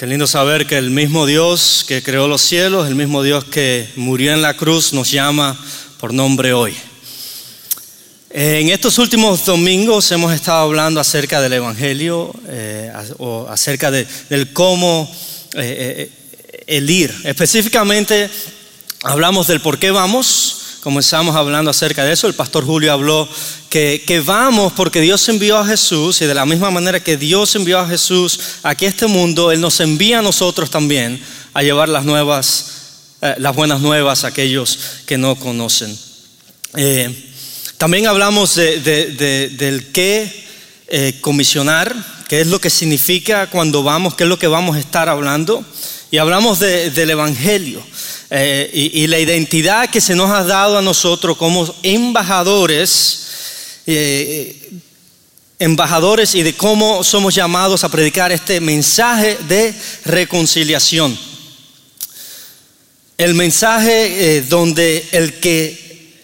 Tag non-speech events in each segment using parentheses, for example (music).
Qué lindo saber que el mismo Dios que creó los cielos, el mismo Dios que murió en la cruz, nos llama por nombre hoy. En estos últimos domingos hemos estado hablando acerca del Evangelio, eh, o acerca de, del cómo eh, eh, el ir. Específicamente hablamos del por qué vamos, comenzamos hablando acerca de eso. El pastor Julio habló que, que, vamos porque Dios envió a Jesús y de la misma manera que Dios envió a Jesús aquí a este mundo, Él nos envía a nosotros también a llevar las nuevas, eh, las buenas nuevas a aquellos que no conocen. Eh, también hablamos de, de, de, del qué eh, comisionar, qué es lo que significa cuando vamos, qué es lo que vamos a estar hablando. Y hablamos del Evangelio. Eh, y, la identidad que se nos ha dado a nosotros como embajadores, eh, embajadores y de cómo somos llamados a predicar este mensaje de reconciliación. El mensaje eh, donde el que,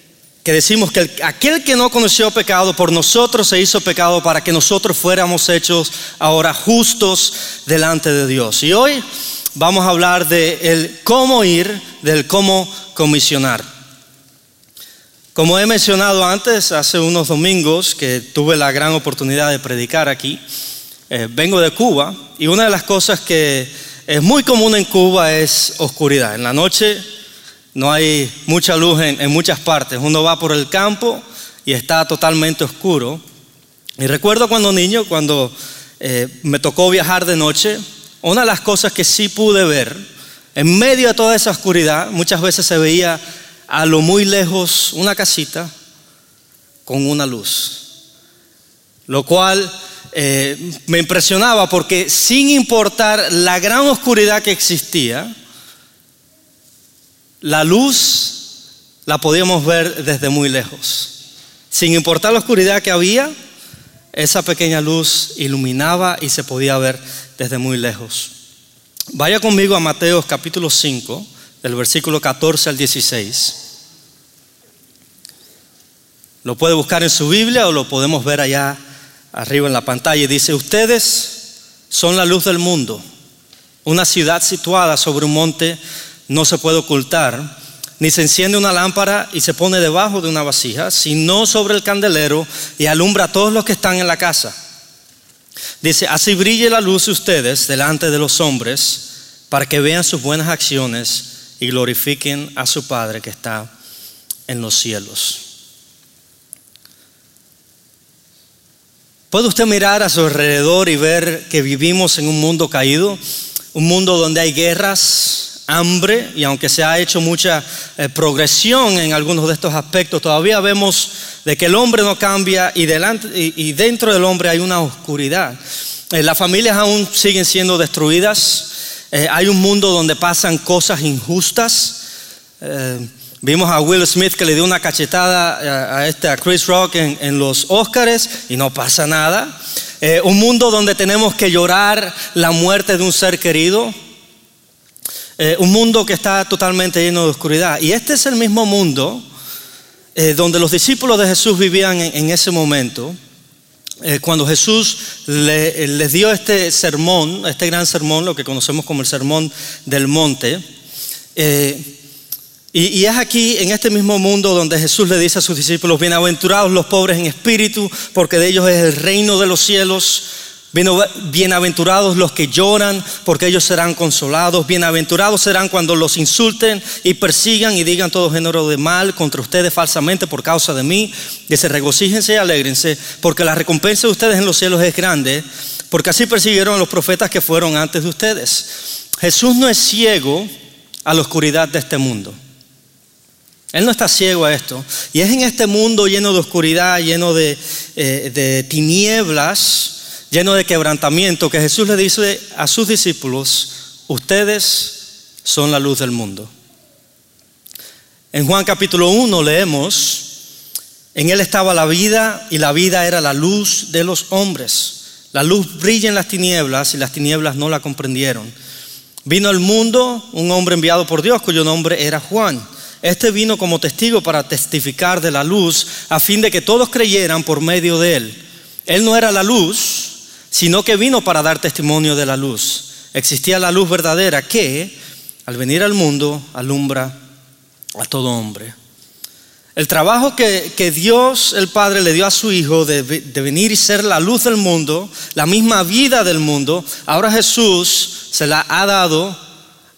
que decimos que el, aquel que no conoció pecado por nosotros se hizo pecado para que nosotros fuéramos hechos ahora justos delante de Dios. Y hoy vamos a hablar de el cómo ir, del cómo comisionar. Como he mencionado antes, hace unos domingos que tuve la gran oportunidad de predicar aquí, eh, vengo de Cuba y una de las cosas que es muy común en Cuba es oscuridad. En la noche no hay mucha luz en, en muchas partes. Uno va por el campo y está totalmente oscuro. Y recuerdo cuando niño, cuando eh, me tocó viajar de noche, una de las cosas que sí pude ver, en medio de toda esa oscuridad, muchas veces se veía a lo muy lejos una casita con una luz, lo cual eh, me impresionaba porque sin importar la gran oscuridad que existía, la luz la podíamos ver desde muy lejos. Sin importar la oscuridad que había, esa pequeña luz iluminaba y se podía ver desde muy lejos. Vaya conmigo a Mateo capítulo 5, del versículo 14 al 16. Lo puede buscar en su Biblia o lo podemos ver allá arriba en la pantalla. Dice, ustedes son la luz del mundo. Una ciudad situada sobre un monte no se puede ocultar, ni se enciende una lámpara y se pone debajo de una vasija, sino sobre el candelero y alumbra a todos los que están en la casa. Dice, así brille la luz de ustedes delante de los hombres para que vean sus buenas acciones y glorifiquen a su Padre que está en los cielos. ¿Puede usted mirar a su alrededor y ver que vivimos en un mundo caído? Un mundo donde hay guerras, hambre, y aunque se ha hecho mucha eh, progresión en algunos de estos aspectos, todavía vemos de que el hombre no cambia y, dentro del hombre hay una oscuridad. Eh, las familias aún siguen siendo destruidas. Eh, hay un mundo donde pasan cosas injustas. Vimos a Will Smith que le dio una cachetada a, este, Chris Rock en, los Oscars y no pasa nada. Un mundo donde tenemos que llorar la muerte de un ser querido. Eh, un mundo que está totalmente lleno de oscuridad. Y este es el mismo mundo eh, donde los discípulos de Jesús vivían en, ese momento. Eh, cuando Jesús le, les dio este sermón, este gran sermón, lo que conocemos como el sermón del monte, y, y, es aquí, en este mismo mundo, donde Jesús le dice a sus discípulos, bienaventurados los pobres en espíritu, porque de ellos es el reino de los cielos. Bienaventurados los que lloran, porque ellos serán consolados. Bienaventurados serán cuando los insulten y persigan y digan todo género de mal contra ustedes falsamente por causa de mí. Se regocíjense y alegrense, porque la recompensa de ustedes en los cielos es grande, porque así persiguieron a los profetas que fueron antes de ustedes. Jesús no es ciego a la oscuridad de este mundo. Él no está ciego a esto. Y es en este mundo lleno de oscuridad, lleno de, eh, de tinieblas, lleno de quebrantamiento, que Jesús le dice a sus discípulos, ustedes son la luz del mundo. En Juan capítulo 1 leemos, en él estaba la vida y la vida era la luz de los hombres. La luz brilla en las tinieblas y las tinieblas no la comprendieron. Vino al mundo un hombre enviado por Dios cuyo nombre era Juan. Este vino como testigo para testificar de la luz a fin de que todos creyeran por medio de él. Él no era la luz, sino que vino para dar testimonio de la luz. existía la luz verdadera que, al venir al mundo, alumbra a todo hombre. El trabajo que, Dios el Padre le dio a su Hijo de, de, venir y ser la luz del mundo, la misma vida del mundo, ahora Jesús se la ha dado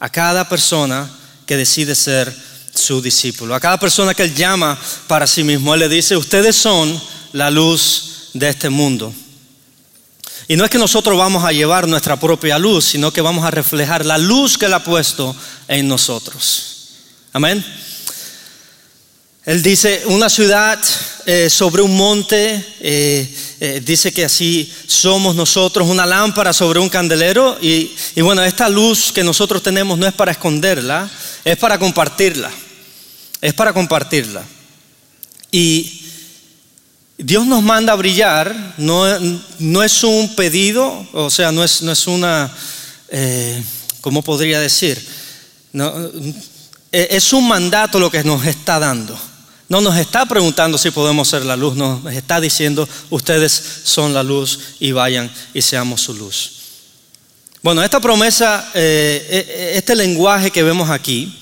a cada persona que decide ser su discípulo. A cada persona que Él llama para sí mismo, Él le dice, ustedes son la luz de este mundo. Y no es que nosotros vamos a llevar nuestra propia luz, sino que vamos a reflejar la luz que Él ha puesto en nosotros. Amén. Él dice, una ciudad eh, sobre un monte, eh, eh, dice que así somos nosotros, una lámpara sobre un candelero. Y, y bueno, esta luz que nosotros tenemos no es para esconderla, es para compartirla. Es para compartirla. Y Dios nos manda a brillar, no, no es un pedido, o sea, no es, no es una, eh, ¿cómo podría decir? Eh, es un mandato lo que nos está dando. No nos está preguntando si podemos ser la luz, nos está diciendo, ustedes son la luz y vayan y seamos su luz. Bueno, esta promesa, eh, este lenguaje que vemos aquí,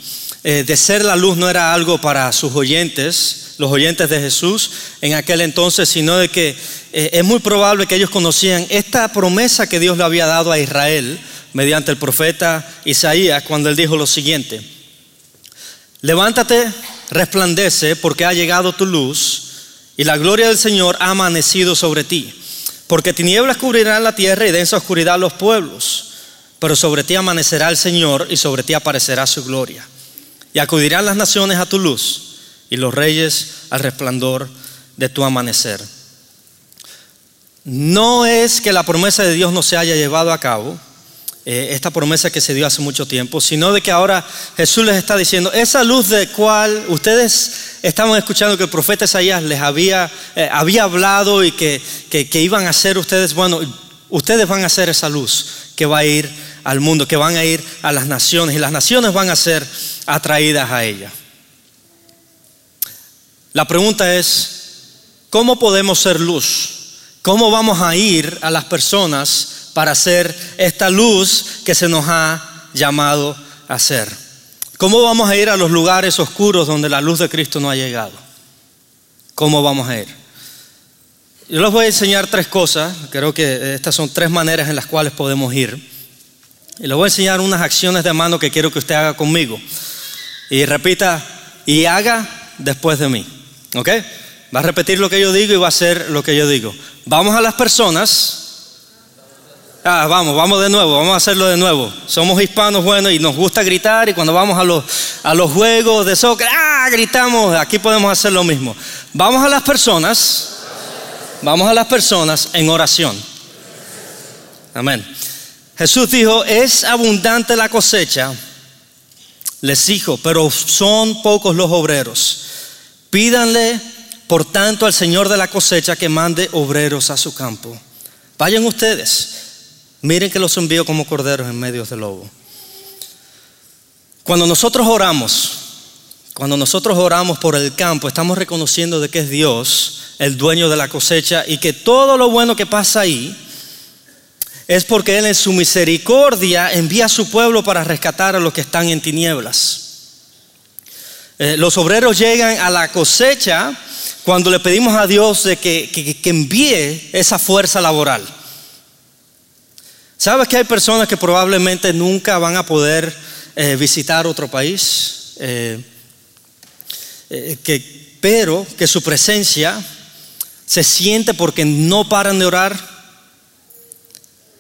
de ser la luz no era algo para sus oyentes, los oyentes de Jesús en aquel entonces, sino de que eh, es muy probable que ellos conocían esta promesa que Dios le había dado a Israel mediante el profeta Isaías cuando él dijo lo siguiente, levántate, resplandece, porque ha llegado tu luz y la gloria del Señor ha amanecido sobre ti, porque tinieblas cubrirán la tierra y densa oscuridad los pueblos, pero sobre ti amanecerá el Señor y sobre ti aparecerá su gloria. Y acudirán las naciones a tu luz y los reyes al resplandor de tu amanecer. No es que la promesa de Dios no se haya llevado a cabo, eh, esta promesa que se dio hace mucho tiempo, sino de que ahora Jesús les está diciendo, esa luz de cual ustedes estaban escuchando que el profeta Isaías les había, eh, hablado y que, que iban a ser ustedes, bueno, ustedes van a ser esa luz que va a ir al mundo, que van a ir a las naciones y las naciones van a ser atraídas a ella. La pregunta es, ¿cómo podemos ser luz? ¿Cómo vamos a ir a las personas para ser esta luz que se nos ha llamado a ser? ¿Cómo vamos a ir a los lugares oscuros donde la luz de Cristo no ha llegado? ¿Cómo vamos a ir? Yo les voy a enseñar tres cosas, creo que estas son tres maneras en las cuales podemos ir. Y les voy a enseñar unas acciones de mano que quiero que usted haga conmigo. Y repita, y haga después de mí. ¿Ok? Va a repetir lo que yo digo y va a hacer lo que yo digo. Vamos a las personas. Ah, vamos, vamos de nuevo, vamos a hacerlo de nuevo. Somos hispanos, bueno, y nos gusta gritar y cuando vamos a los, a los juegos de soccer, ah, gritamos, aquí podemos hacer lo mismo. Vamos a las personas, vamos a las personas en oración. Amén. Jesús dijo, es abundante la cosecha, les dijo, pero son pocos los obreros. Pídanle, por tanto, al Señor de la cosecha que mande obreros a su campo. Vayan ustedes. Miren que los envío como corderos en medio del lobo. Cuando nosotros oramos, cuando nosotros oramos por el campo, estamos reconociendo de que es Dios el dueño de la cosecha y que todo lo bueno que pasa ahí es porque Él en su misericordia envía a su pueblo para rescatar a los que están en tinieblas. Eh, los obreros llegan a la cosecha cuando le pedimos a Dios de que, envíe esa fuerza laboral. ¿Sabes que hay personas que probablemente nunca van a poder eh, visitar otro país? Eh, que, pero que su presencia se siente porque no paran de orar.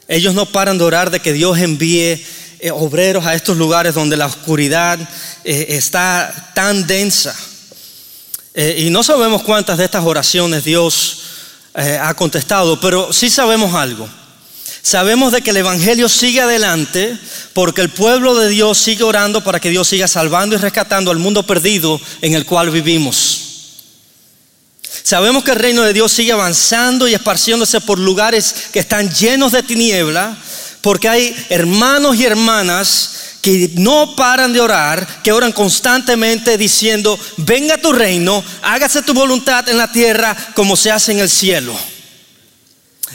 Ellos no paran de orar de que Dios envíe eh, obreros a estos lugares donde la oscuridad eh, está tan densa. Eh, y no sabemos cuántas de estas oraciones Dios ha contestado, pero sí sabemos algo. Sabemos de que el Evangelio sigue adelante porque el pueblo de Dios sigue orando para que Dios siga salvando y rescatando al mundo perdido en el cual vivimos. Sabemos que el reino de Dios sigue avanzando y esparciéndose por lugares que están llenos de tiniebla porque hay hermanos y hermanas que no paran de orar, que oran constantemente diciendo, venga tu reino, hágase tu voluntad en la tierra como se hace en el cielo.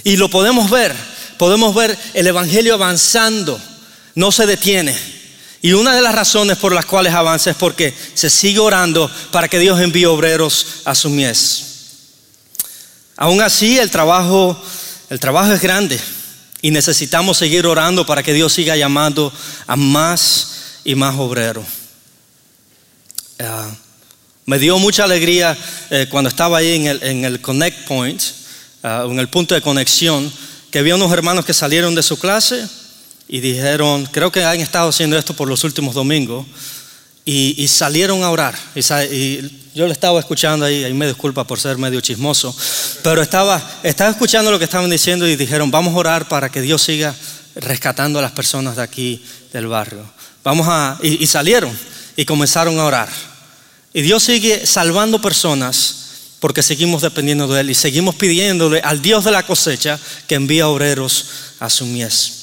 Y lo podemos ver, podemos ver el Evangelio avanzando no se detiene. Y una de las razones por las cuales avanza es porque se sigue orando para que Dios envíe obreros a su mies. Aún así, el trabajo, el trabajo es grande y necesitamos seguir orando para que Dios siga llamando a más y más obreros. Ah, me dio mucha alegría eh, cuando estaba ahí en el, en el Connect Point, ah, en el punto de conexión, que vi unos hermanos que salieron de su clase y dijeron, creo que han estado haciendo esto por los últimos domingos, y, salieron a orar. Y, yo le estaba escuchando ahí, ahí me disculpa por ser medio chismoso, pero estaba, estaba escuchando lo que estaban diciendo y dijeron, vamos a orar para que Dios siga rescatando a las personas de aquí del barrio. Vamos a, y salieron y comenzaron a orar. Y Dios sigue salvando personas porque seguimos dependiendo de Él y seguimos pidiéndole al Dios de la cosecha que envía obreros a su mies.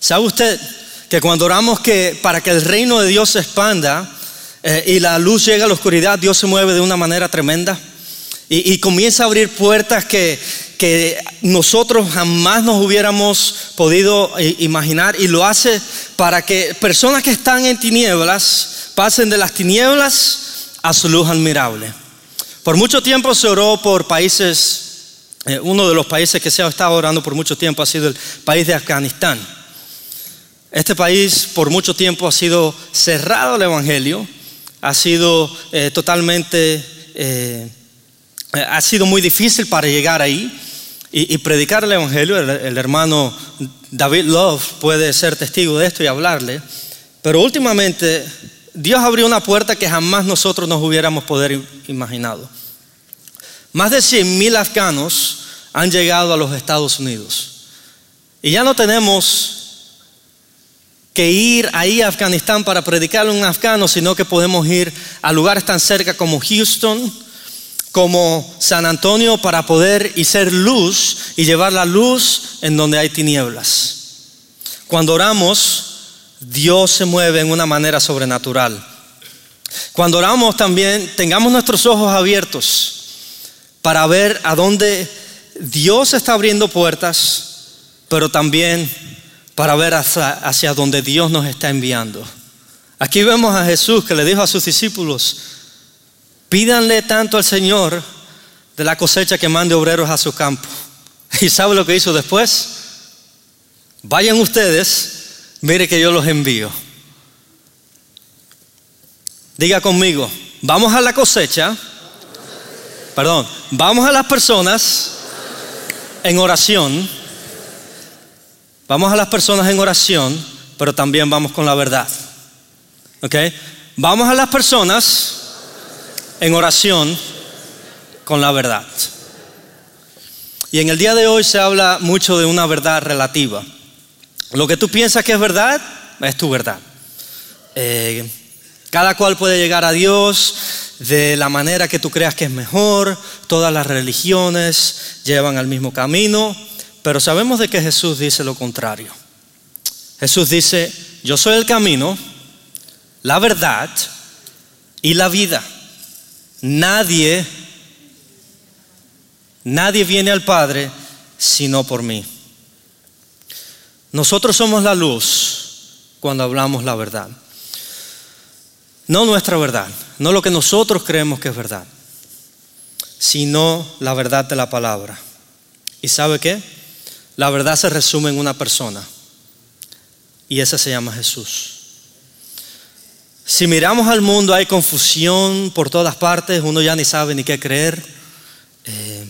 ¿Sabe usted que cuando oramos que para que el reino de Dios se expanda eh, y la luz llegue a la oscuridad, Dios se mueve de una manera tremenda? Y, comienza a abrir puertas que, que nosotros jamás nos hubiéramos podido eh, imaginar y lo hace para que personas que están en tinieblas pasen de las tinieblas a su luz admirable. Por mucho tiempo se oró por países, eh, uno de los países que se ha estado orando por mucho tiempo ha sido el país de Afganistán. Este país por mucho tiempo ha sido cerrado al Evangelio, ha sido eh, totalmente, eh, ha sido muy difícil para llegar ahí y, predicar el Evangelio. el, hermano David Love puede ser testigo de esto y hablarle, pero últimamente Dios abrió una puerta que jamás nosotros nos hubiéramos poder imaginado. Más de 100 mil afganos han llegado a los Estados Unidos. Y ya no tenemos ir ahí a Afganistán para predicar a un afgano, sino que podemos ir a lugares tan cerca como Houston, como San Antonio, para poder y ser luz y llevar la luz en donde hay tinieblas. Cuando oramos, Dios se mueve en una manera sobrenatural. Cuando oramos también, tengamos nuestros ojos abiertos para ver a dónde Dios está abriendo puertas, pero también para ver hacia, hacia donde Dios nos está enviando. Aquí vemos a Jesús que le dijo a sus discípulos, pídanle tanto al Señor de la cosecha que mande obreros a su campo. (laughs) ¿Y sabe lo que hizo después? Vayan ustedes mire que yo los envío. Diga conmigo, vamos a la cosecha, perdón, vamos a las personas en oración, vamos a las personas en oración, pero también vamos con la verdad. ¿Ok? Vamos a las personas en oración con la verdad. Y en el día de hoy se habla mucho de una verdad relativa. Lo que tú piensas que es verdad, es tu verdad. Eh, cada cual puede llegar a Dios de la manera que tú creas que es mejor. Todas las religiones llevan al mismo camino, pero sabemos de que Jesús dice lo contrario. Jesús dice, yo soy el camino, la verdad y la vida. Nadie, nadie viene al Padre sino por mí. Nosotros somos la luz cuando hablamos la verdad. No nuestra verdad, no lo que nosotros creemos que es verdad, sino la verdad de la palabra. ¿Y sabe qué? La verdad se resume en una persona y esa se llama Jesús. Si miramos al mundo hay confusión por todas partes, uno ya ni sabe ni qué creer. Eh,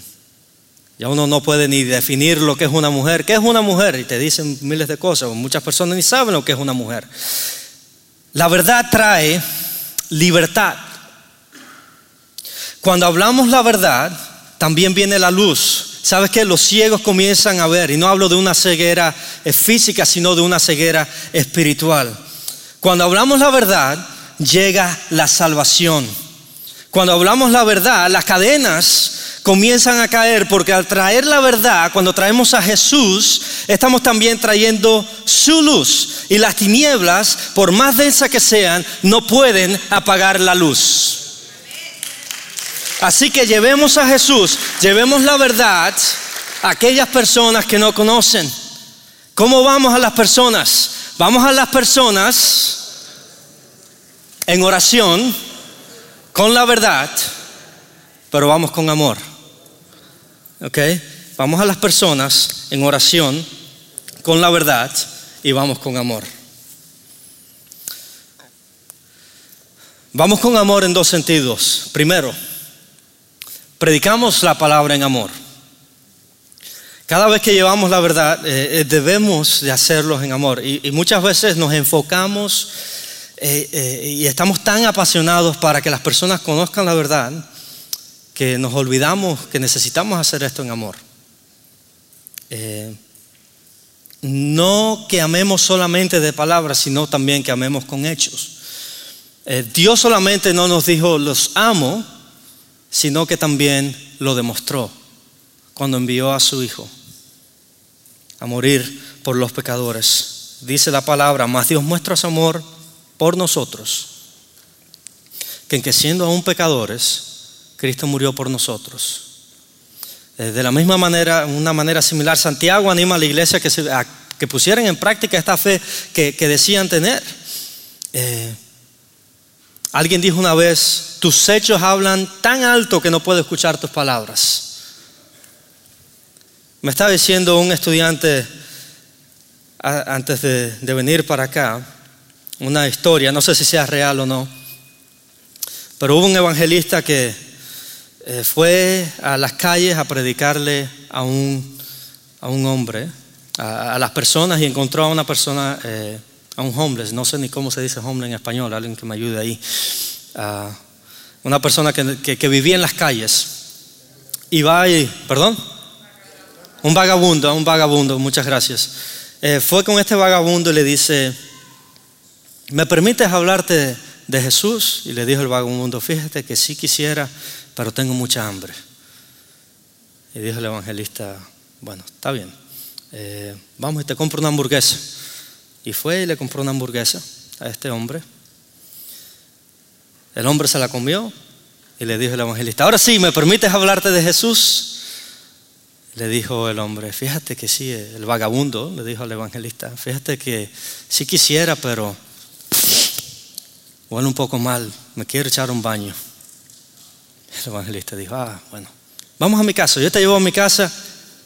ya uno no puede ni definir lo que es una mujer. ¿Qué es una mujer? Y te dicen miles de cosas. Muchas personas ni saben lo que es una mujer. La verdad trae libertad. Cuando hablamos la verdad, también viene la luz. ¿Sabes que Los ciegos comienzan a ver. Y no hablo de una ceguera física, sino de una ceguera espiritual. Cuando hablamos la verdad, llega la salvación. Cuando hablamos la verdad, las cadenas comienzan a caer porque al traer la verdad, cuando traemos a Jesús, estamos también trayendo su luz. Y las tinieblas, por más densas que sean, no pueden apagar la luz. Así que llevemos a Jesús, llevemos la verdad a aquellas personas que no conocen. ¿Cómo vamos a las personas? Vamos a las personas en oración con la verdad, pero vamos con amor. ¿Ok? Vamos a las personas en oración con la verdad y vamos con amor. Vamos con amor en dos sentidos. Primero, predicamos la palabra en amor. Cada vez que llevamos la verdad, eh, eh, debemos de hacerlo en amor. Y, muchas veces nos enfocamos eh, y estamos tan apasionados para que las personas conozcan la verdad que nos olvidamos que necesitamos hacer esto en amor. no que amemos solamente de palabras, sino también que amemos con hechos. Dios solamente no nos dijo los amo, sino que también lo demostró cuando envió a su Hijo a morir por los pecadores. Dice la palabra, más Dios muestra su amor por nosotros, que en que siendo aún pecadores, Cristo murió por nosotros. Eh, de la misma manera, una manera similar, Santiago anima a la iglesia que, se, que pusieran en práctica esta fe que, decían tener. Eh, Alguien dijo una vez, tus hechos hablan tan alto que no puedo escuchar tus palabras. Me estaba diciendo un estudiante antes de, venir para acá, una historia, no sé si sea real o no, pero hubo un evangelista que eh, fue a las calles a predicarle a un, a un hombre, a, las personas y encontró a una persona eh, a un homeless, no sé ni cómo se dice homeless en español, alguien que me ayude ahí. una persona que, que, vivía en las calles. Y va y, perdón, un vagabundo, un vagabundo, muchas gracias. Eh, fue con este vagabundo y le dice, ¿me permites hablarte de Jesús? Y le dijo el vagabundo, fíjate que sí quisiera, pero tengo mucha hambre. Y dijo el evangelista, bueno, está bien, eh, vamos y te compro una hamburguesa. Y fue y le compró una hamburguesa a este hombre. El hombre se la comió y le dijo el evangelista, ahora sí, ¿me permites hablarte de Jesús? Le dijo el hombre, fíjate que sí, el vagabundo, le dijo al evangelista, fíjate que sí quisiera, pero bueno, un poco mal, me quiero echar un baño. El evangelista dijo, ah, bueno, vamos a mi casa, yo te llevo a mi casa,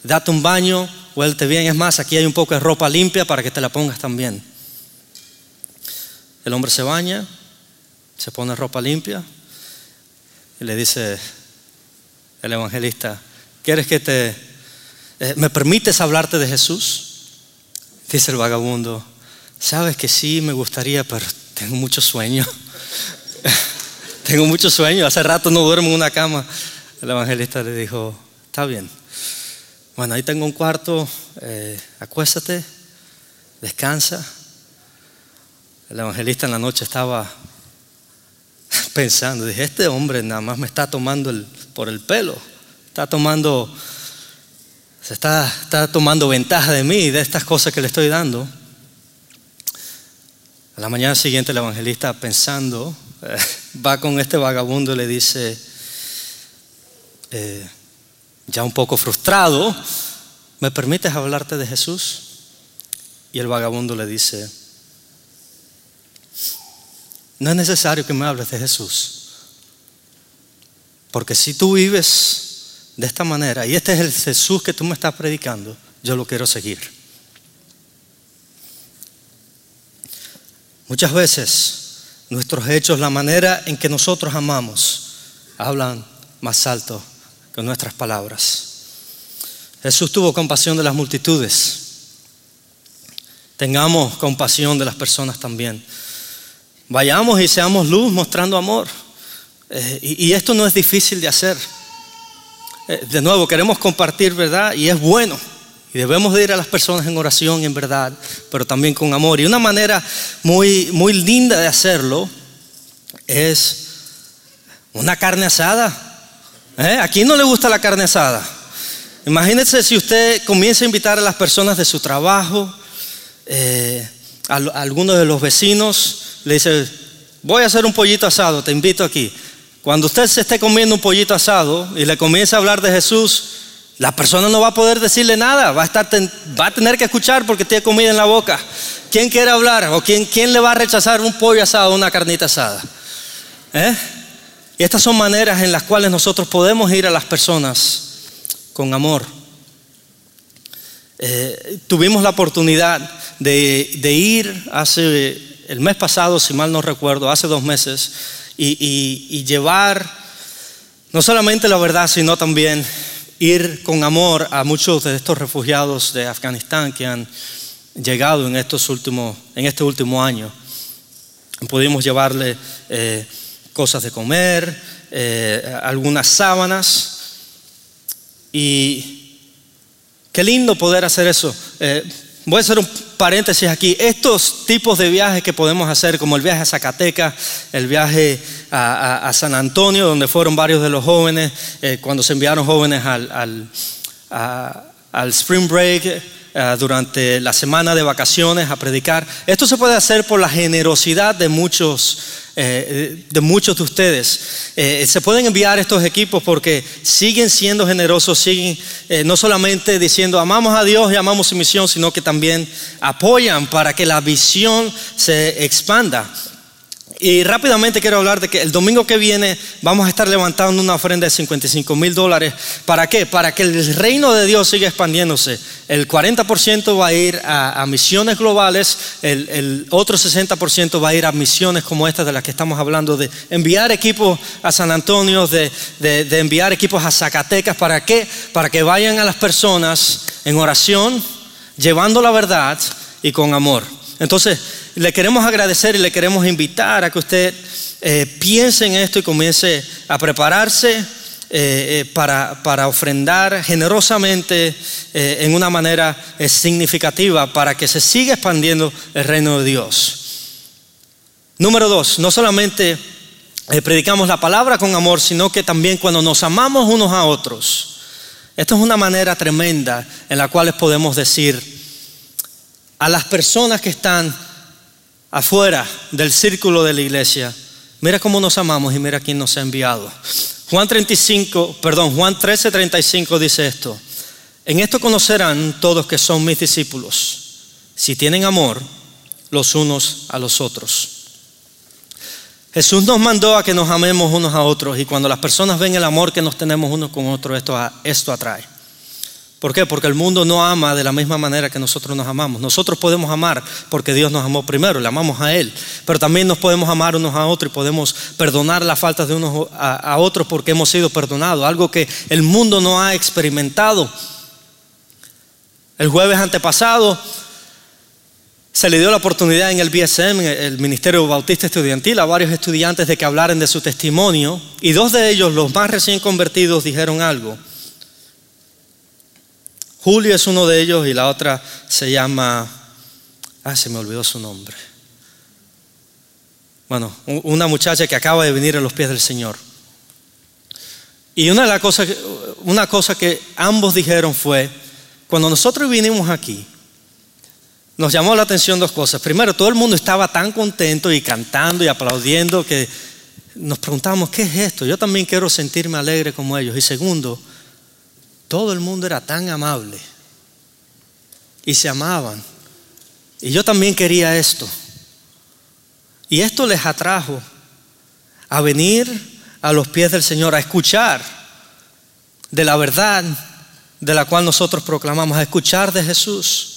date un baño, Huelte bien, es más, aquí hay un poco de ropa limpia para que te la pongas también. El hombre se baña, se pone ropa limpia y le dice el evangelista, ¿quieres que te... Eh, ¿Me permites hablarte de Jesús? Dice el vagabundo, sabes que sí, me gustaría, pero tengo mucho sueño. (laughs) tengo mucho sueño, hace rato no duermo en una cama. El evangelista le dijo, está bien, bueno, ahí tengo un cuarto, eh, acuéstate, descansa. El evangelista en la noche estaba (laughs) pensando, dije, este hombre nada más me está tomando por el pelo, está tomando, se está, está tomando ventaja de mí, de estas cosas que le estoy dando. A la mañana siguiente el evangelista pensando, (laughs) va con este vagabundo y le dice, eh, ya un poco frustrado, ¿me permites hablarte de Jesús? Y el vagabundo le dice, no es necesario que me hables de Jesús, porque si tú vives de esta manera y este es el Jesús que tú me estás predicando, yo lo quiero seguir. Muchas veces nuestros hechos, la manera en que nosotros amamos, hablan más alto con nuestras palabras. Jesús tuvo compasión de las multitudes. Tengamos compasión de las personas también. Vayamos y seamos luz mostrando amor. Eh, y, esto no es difícil de hacer. Eh, de nuevo, queremos compartir verdad y es bueno. Y debemos de ir a las personas en oración, en verdad, pero también con amor. Y una manera muy, muy linda de hacerlo es una carne asada. ¿Eh? ¿A quién no le gusta la carne asada? Imagínense si usted comienza a invitar a las personas de su trabajo, eh, a, algunos de los vecinos, le dice, voy a hacer un pollito asado, te invito aquí. Cuando usted se esté comiendo un pollito asado y le comienza a hablar de Jesús, La persona no va a poder decirle nada, a, va a tener que escuchar porque tiene comida en la boca. ¿Quién quiere hablar? ¿O quién, quién le va a rechazar un pollo asado o una carnita asada? ¿Eh? Y estas son maneras en las cuales nosotros podemos ir a las personas con amor. Eh, tuvimos la oportunidad de, ir hace el mes pasado, si mal no recuerdo, hace dos meses, y llevar no solamente la verdad, sino también ir con amor a muchos de estos refugiados de Afganistán que han llegado en, estos últimos, en este último año. Pudimos llevarle eh, cosas de comer, eh, algunas sábanas y qué lindo poder hacer eso. Eh, voy a hacer un paréntesis aquí. Estos tipos de viajes que podemos hacer, como el viaje a Zacatecas, el viaje a, San Antonio, donde fueron varios de los jóvenes, eh, cuando se enviaron jóvenes al, al, Spring Break, durante la semana de vacaciones a predicar. Esto se puede hacer por la generosidad de muchos eh, de muchos de ustedes. Eh, se pueden enviar estos equipos porque siguen siendo generosos, siguen eh, no solamente diciendo amamos a Dios y amamos su misión, sino que también apoyan para que la visión se expanda. Y rápidamente quiero hablar de que el domingo que viene vamos a estar levantando una ofrenda de 55 mil dólares. ¿Para qué? Para que el reino de Dios siga expandiéndose. El 40% va a ir a, misiones globales, el, otro 60% va a ir a misiones como estas de las que estamos hablando, de enviar equipos a San Antonio, de, de enviar equipos a Zacatecas. ¿Para qué? Para que vayan a las personas en oración, llevando la verdad y con amor. Entonces, le queremos agradecer y le queremos invitar a que usted eh, piense en esto y comience a prepararse eh, eh, para, para, ofrendar generosamente en una manera significativa para que se siga expandiendo el reino de Dios. Número dos, no solamente predicamos la palabra con amor, sino que también cuando nos amamos unos a otros. Esto es una manera tremenda en la cual podemos decir a las personas que están afuera del círculo de la iglesia, mira cómo nos amamos y mira quién nos ha enviado. Juan 35, perdón, Juan 13, 35 dice esto. En esto conocerán todos que son mis discípulos, si tienen amor los unos a los otros. Jesús nos mandó a que nos amemos unos a otros y cuando las personas ven el amor que nos tenemos unos con otros, esto, esto atrae. ¿Por qué? Porque el mundo no ama de la misma manera que nosotros nos amamos. Nosotros podemos amar porque Dios nos amó primero, le amamos a Él. Pero también nos podemos amar unos a otros y podemos perdonar las faltas de unos a, otros porque hemos sido perdonados. Algo que el mundo no ha experimentado. El jueves antepasado se le dio la oportunidad en el BSM, el Ministerio Bautista Estudiantil, a varios estudiantes de que hablaran de su testimonio. Y dos de ellos, los más recién convertidos, dijeron algo. Julio es uno de ellos y la otra se llama, ah, se me olvidó su nombre. Bueno, una muchacha que acaba de venir a los pies del Señor. Y una de las cosas, una cosa que ambos dijeron fue, cuando nosotros vinimos aquí, nos llamó la atención dos cosas. Primero, todo el mundo estaba tan contento y cantando y aplaudiendo que nos preguntábamos, ¿qué es esto? Yo también quiero sentirme alegre como ellos. Y segundo, todo el mundo era tan amable y se amaban. Y yo también quería esto. Y esto les atrajo a venir a los pies del Señor, a escuchar de la verdad de la cual nosotros proclamamos, a escuchar de Jesús.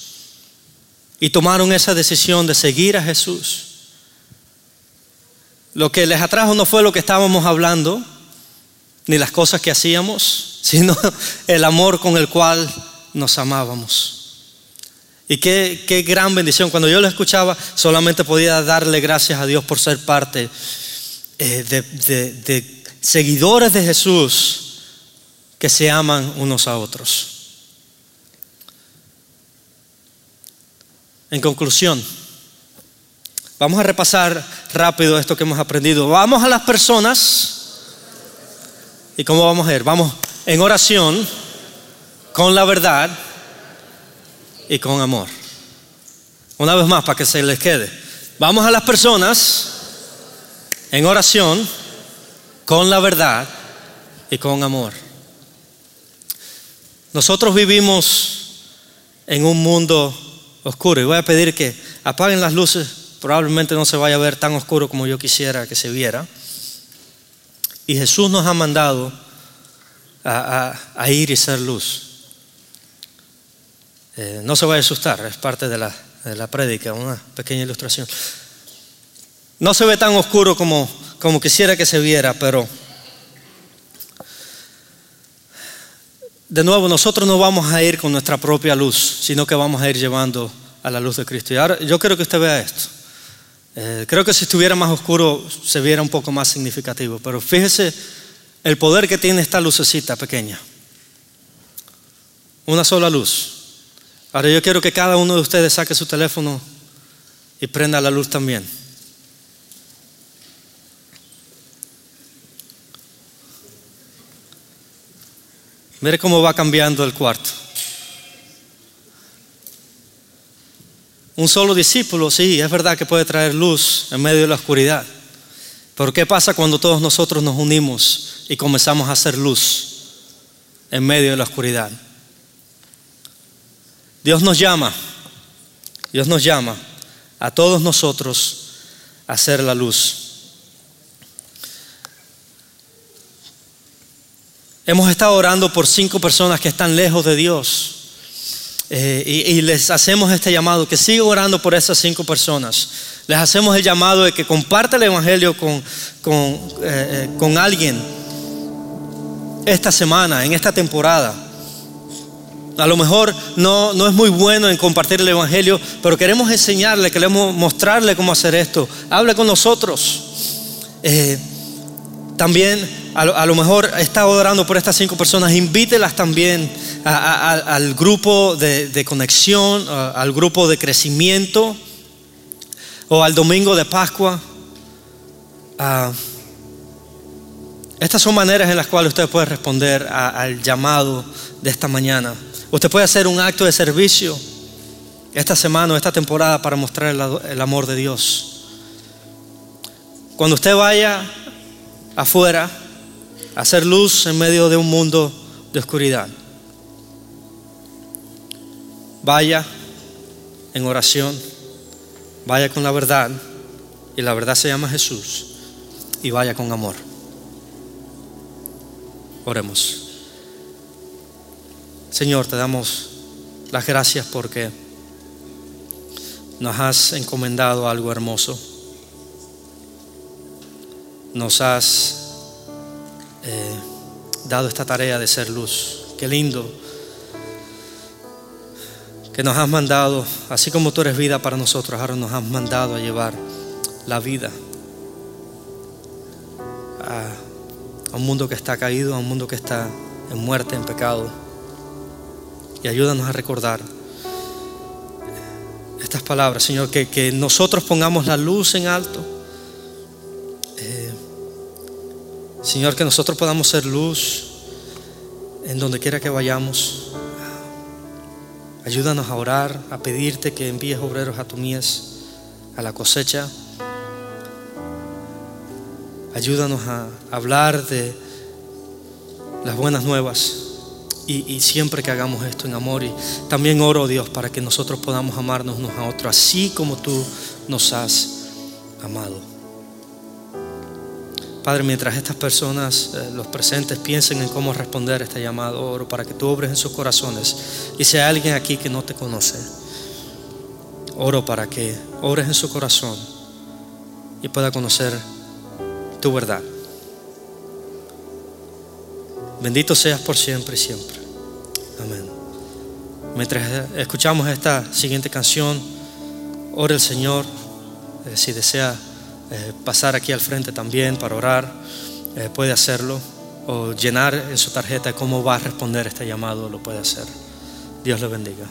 Y tomaron esa decisión de seguir a Jesús. Lo que les atrajo no fue lo que estábamos hablando, ni las cosas que hacíamos, sino (laughs) el amor con el cual nos amábamos. Y qué, gran bendición. Cuando yo lo escuchaba, solamente podía darle gracias a Dios por ser parte eh, de, seguidores de Jesús que se aman unos a otros. En conclusión, vamos a repasar rápido esto que hemos aprendido. Vamos a las personas. ¿Y cómo vamos a ir? Vamos en oración, con la verdad y con amor. Una vez más, para que se les quede. Vamos a las personas en oración, con la verdad y con amor. Nosotros vivimos en un mundo oscuro y voy a pedir que apaguen las luces, probablemente no se vaya a ver tan oscuro como yo quisiera que se viera. Y Jesús nos ha mandado a, ir y ser luz. Eh, no se vaya a asustar, es parte de la, de la prédica, una pequeña ilustración. No se ve tan oscuro como, como quisiera que se viera, pero de nuevo nosotros no vamos a ir con nuestra propia luz, sino que vamos a ir llevando a la luz de Cristo. Y ahora yo quiero que usted vea esto. Eh, creo que si estuviera más oscuro se viera un poco más significativo, pero fíjese el poder que tiene esta lucecita pequeña. Una sola luz. Ahora yo quiero que cada uno de ustedes saque su teléfono y prenda la luz también. Mire cómo va cambiando el cuarto. Un solo discípulo, sí, es verdad que puede traer luz en medio de la oscuridad. Pero ¿qué pasa cuando todos nosotros nos unimos y comenzamos a hacer luz en medio de la oscuridad? Dios nos llama, Dios nos llama a todos nosotros a hacer la luz. Hemos estado orando por cinco personas que están lejos de Dios. Eh, y, les hacemos este llamado, que sigan orando por esas cinco personas. Les hacemos el llamado de que comparte el Evangelio con, con, eh, eh, con alguien esta semana, en esta temporada. A lo mejor no, no, es muy bueno en compartir el Evangelio, pero queremos enseñarle, queremos mostrarle cómo hacer esto. Hable con nosotros. también a lo, mejor está orando por estas cinco personas, invítelas también al grupo de, conexión, al grupo de crecimiento o al domingo de Pascua. estas son maneras en las cuales usted puede responder al llamado de esta mañana. Usted puede hacer un acto de servicio esta semana o esta temporada para mostrar el amor de Dios. Cuando usted vaya afuera, hacer luz en medio de un mundo de oscuridad. Vaya en oración, vaya con la verdad, y la verdad se llama Jesús, y vaya con amor. Oremos. Señor, te damos las gracias porque nos has encomendado algo hermoso. Nos has eh, dado esta tarea de ser luz. Qué lindo que nos has mandado, así como tú eres vida para nosotros, ahora nos has mandado a llevar la vida a, un mundo que está caído, a un mundo que está en muerte, en pecado. Y ayúdanos a recordar estas palabras, Señor, que, que nosotros pongamos la luz en alto Señor, que nosotros podamos ser luz en donde quiera que vayamos. Ayúdanos a orar, a pedirte que envíes obreros a tu mies, a la cosecha. Ayúdanos a hablar de las buenas nuevas y, y, siempre que hagamos esto en amor. Y también oro, Dios, para que nosotros podamos amarnos unos a otros, así como tú nos has amado. Padre, mientras estas personas, eh, los presentes, piensen en cómo responder a este llamado, oro para que tú obres en sus corazones. Y si hay alguien aquí que no te conoce, oro para que obres en su corazón y pueda conocer tu verdad. Bendito seas por siempre y siempre. Amén. Mientras escuchamos esta siguiente canción, ore el Señor eh, si desea eh, pasar aquí al frente también para orar, eh, puede hacerlo. O llenar en su tarjeta cómo va a responder este llamado, lo puede hacer. Dios le bendiga.